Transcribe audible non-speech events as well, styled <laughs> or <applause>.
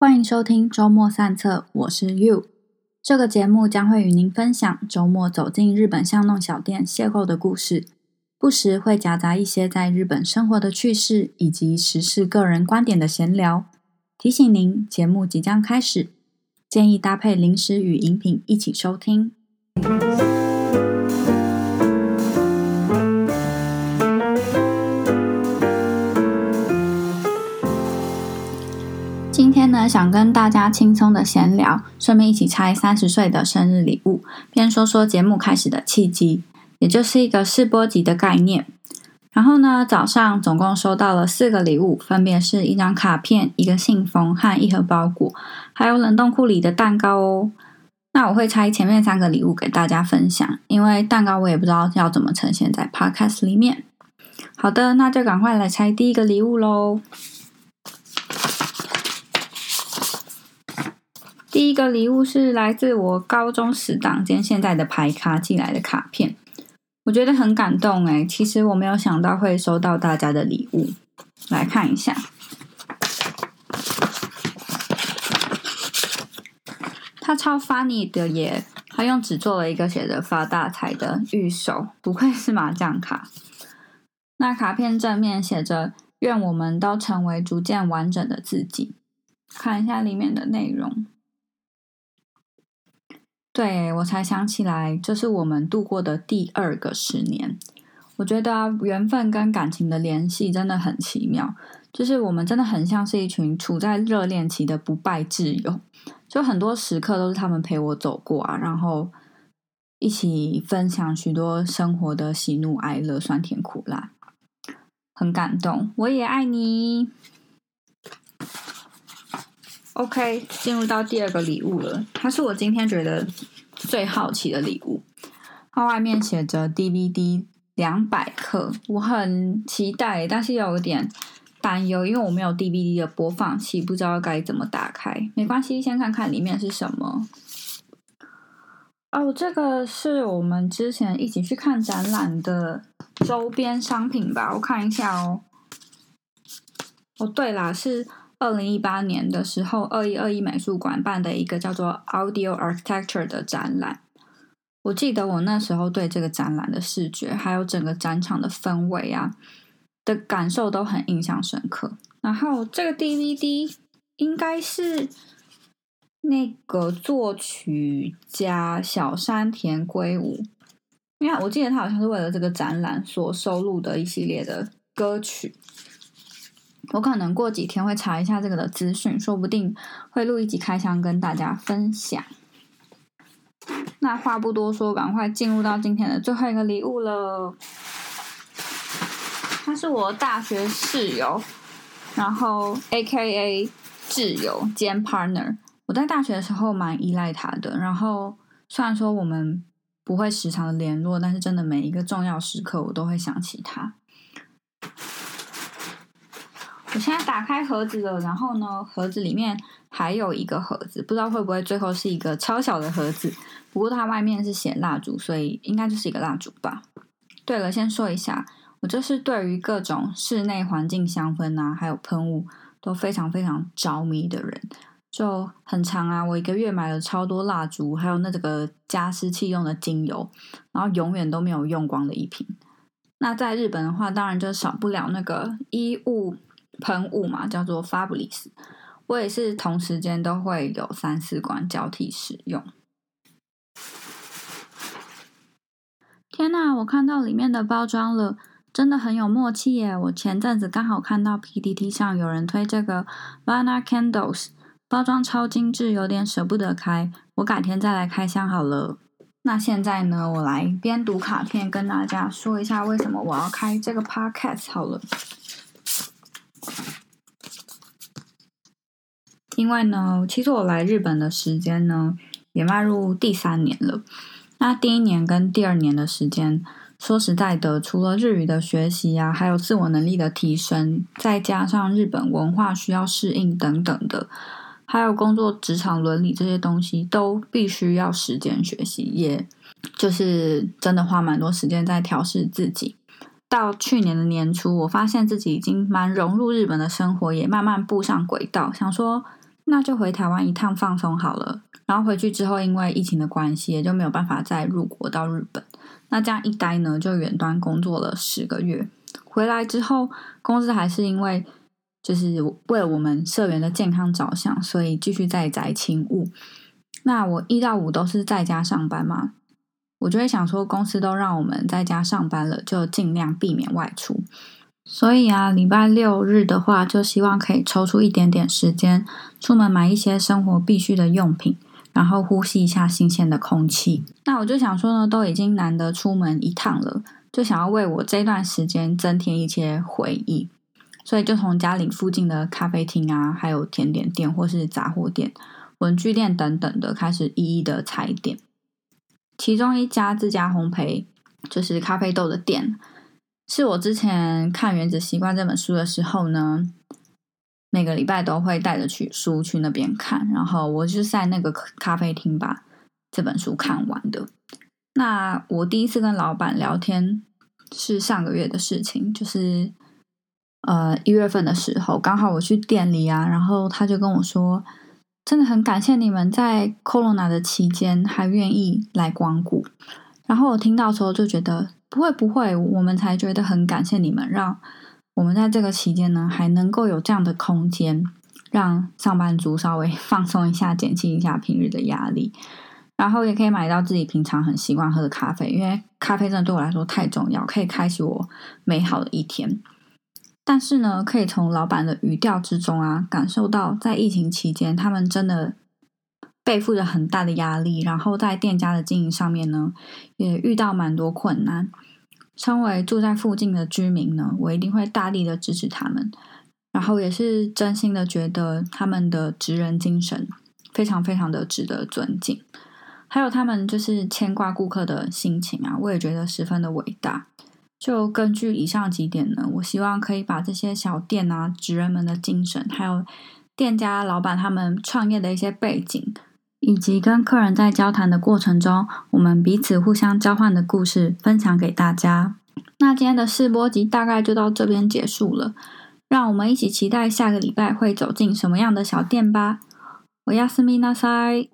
欢迎收听周末散策，我是 You。这个节目将会与您分享周末走进日本巷弄小店邂逅的故事，不时会夹杂一些在日本生活的趣事以及时事个人观点的闲聊。提醒您，节目即将开始，建议搭配零食与饮品一起收听。今天呢，想跟大家轻松的闲聊，顺便一起拆三十岁的生日礼物，边说说节目开始的契机，也就是一个试播集的概念。然后呢，早上总共收到了四个礼物，分别是一张卡片、一个信封和一盒包裹，还有冷冻库里的蛋糕哦。那我会拆前面三个礼物给大家分享，因为蛋糕我也不知道要怎么呈现在 Podcast 里面。好的，那就赶快来拆第一个礼物喽。第一个礼物是来自我高中死党兼现在的牌咖寄来的卡片，我觉得很感动诶。其实我没有想到会收到大家的礼物，来看一下，他超 funny 的耶！他用纸做了一个写着“发大财”的玉手，不愧是麻将卡。那卡片正面写着“愿我们都成为逐渐完整的自己”。看一下里面的内容。对我才想起来，这是我们度过的第二个十年。我觉得缘分跟感情的联系真的很奇妙，就是我们真的很像是一群处在热恋期的不败挚友，就很多时刻都是他们陪我走过啊，然后一起分享许多生活的喜怒哀乐、酸甜苦辣，很感动。我也爱你。OK，进入到第二个礼物了。它是我今天觉得最好奇的礼物。它外面写着 DVD 两百克，我很期待，但是有点担忧，因为我没有 DVD 的播放器，不知道该怎么打开。没关系，先看看里面是什么。哦，这个是我们之前一起去看展览的周边商品吧？我看一下哦。哦，对啦，是。二零一八年的时候，二一二一美术馆办的一个叫做 Audio Architecture 的展览。我记得我那时候对这个展览的视觉，还有整个展场的氛围啊的感受都很印象深刻。然后这个 DVD 应该是那个作曲家小山田圭吾，因为我记得他好像是为了这个展览所收录的一系列的歌曲。我可能过几天会查一下这个的资讯，说不定会录一集开箱跟大家分享。那话不多说，赶快进入到今天的最后一个礼物了。他是我大学室友，然后 A K A 挚友兼 partner。我在大学的时候蛮依赖他的，然后虽然说我们不会时常的联络，但是真的每一个重要时刻我都会想起他。我现在打开盒子了，然后呢，盒子里面还有一个盒子，不知道会不会最后是一个超小的盒子。不过它外面是写蜡烛，所以应该就是一个蜡烛吧。对了，先说一下，我就是对于各种室内环境香氛啊，还有喷雾都非常非常着迷的人，就很长啊。我一个月买了超多蜡烛，还有那这个加湿器用的精油，然后永远都没有用光的一瓶。那在日本的话，当然就少不了那个衣物。喷雾嘛，叫做 Fablis，我也是同时间都会有三四罐交替使用。天呐，我看到里面的包装了，真的很有默契耶！我前阵子刚好看到 PPT 上有人推这个 Vana Candles，包装超精致，有点舍不得开，我改天再来开箱好了。那现在呢，我来边读卡片跟大家说一下为什么我要开这个 Podcast 好了。因为呢，其实我来日本的时间呢，也迈入第三年了。那第一年跟第二年的时间，说实在的，除了日语的学习啊，还有自我能力的提升，再加上日本文化需要适应等等的，还有工作职场伦理这些东西，都必须要时间学习，也就是真的花蛮多时间在调试自己。到去年的年初，我发现自己已经蛮融入日本的生活，也慢慢步上轨道，想说。那就回台湾一趟放松好了。然后回去之后，因为疫情的关系，也就没有办法再入国到日本。那这样一待呢，就远端工作了十个月。回来之后，公司还是因为就是为了我们社员的健康着想，所以继续在宅勤务。那我一到五都是在家上班嘛，我就会想说，公司都让我们在家上班了，就尽量避免外出。所以啊，礼拜六日的话，就希望可以抽出一点点时间，出门买一些生活必需的用品。然后呼吸一下新鲜的空气。那我就想说呢，都已经难得出门一趟了，就想要为我这段时间增添一些回忆，所以就从家里附近的咖啡厅啊，还有甜点店或是杂货店、文具店等等的开始一一的踩点。其中一家自家烘焙就是咖啡豆的店，是我之前看《原子习惯》这本书的时候呢。每个礼拜都会带着去书去那边看，然后我是在那个咖啡厅把这本书看完的。那我第一次跟老板聊天是上个月的事情，就是呃一月份的时候，刚好我去店里啊，然后他就跟我说，真的很感谢你们在 Corona 的期间还愿意来光顾。然后我听到时候就觉得不会不会，我们才觉得很感谢你们让。我们在这个期间呢，还能够有这样的空间，让上班族稍微 <laughs> 放松一下，减轻一下平日的压力，然后也可以买到自己平常很习惯喝的咖啡，因为咖啡真的对我来说太重要，可以开启我美好的一天。但是呢，可以从老板的语调之中啊，感受到在疫情期间，他们真的背负着很大的压力，然后在店家的经营上面呢，也遇到蛮多困难。身为住在附近的居民呢，我一定会大力的支持他们，然后也是真心的觉得他们的职人精神非常非常的值得尊敬，还有他们就是牵挂顾客的心情啊，我也觉得十分的伟大。就根据以上几点呢，我希望可以把这些小店啊职人们的精神，还有店家老板他们创业的一些背景。以及跟客人在交谈的过程中，我们彼此互相交换的故事分享给大家。那今天的试播集大概就到这边结束了，让我们一起期待下个礼拜会走进什么样的小店吧。我亚斯密纳塞。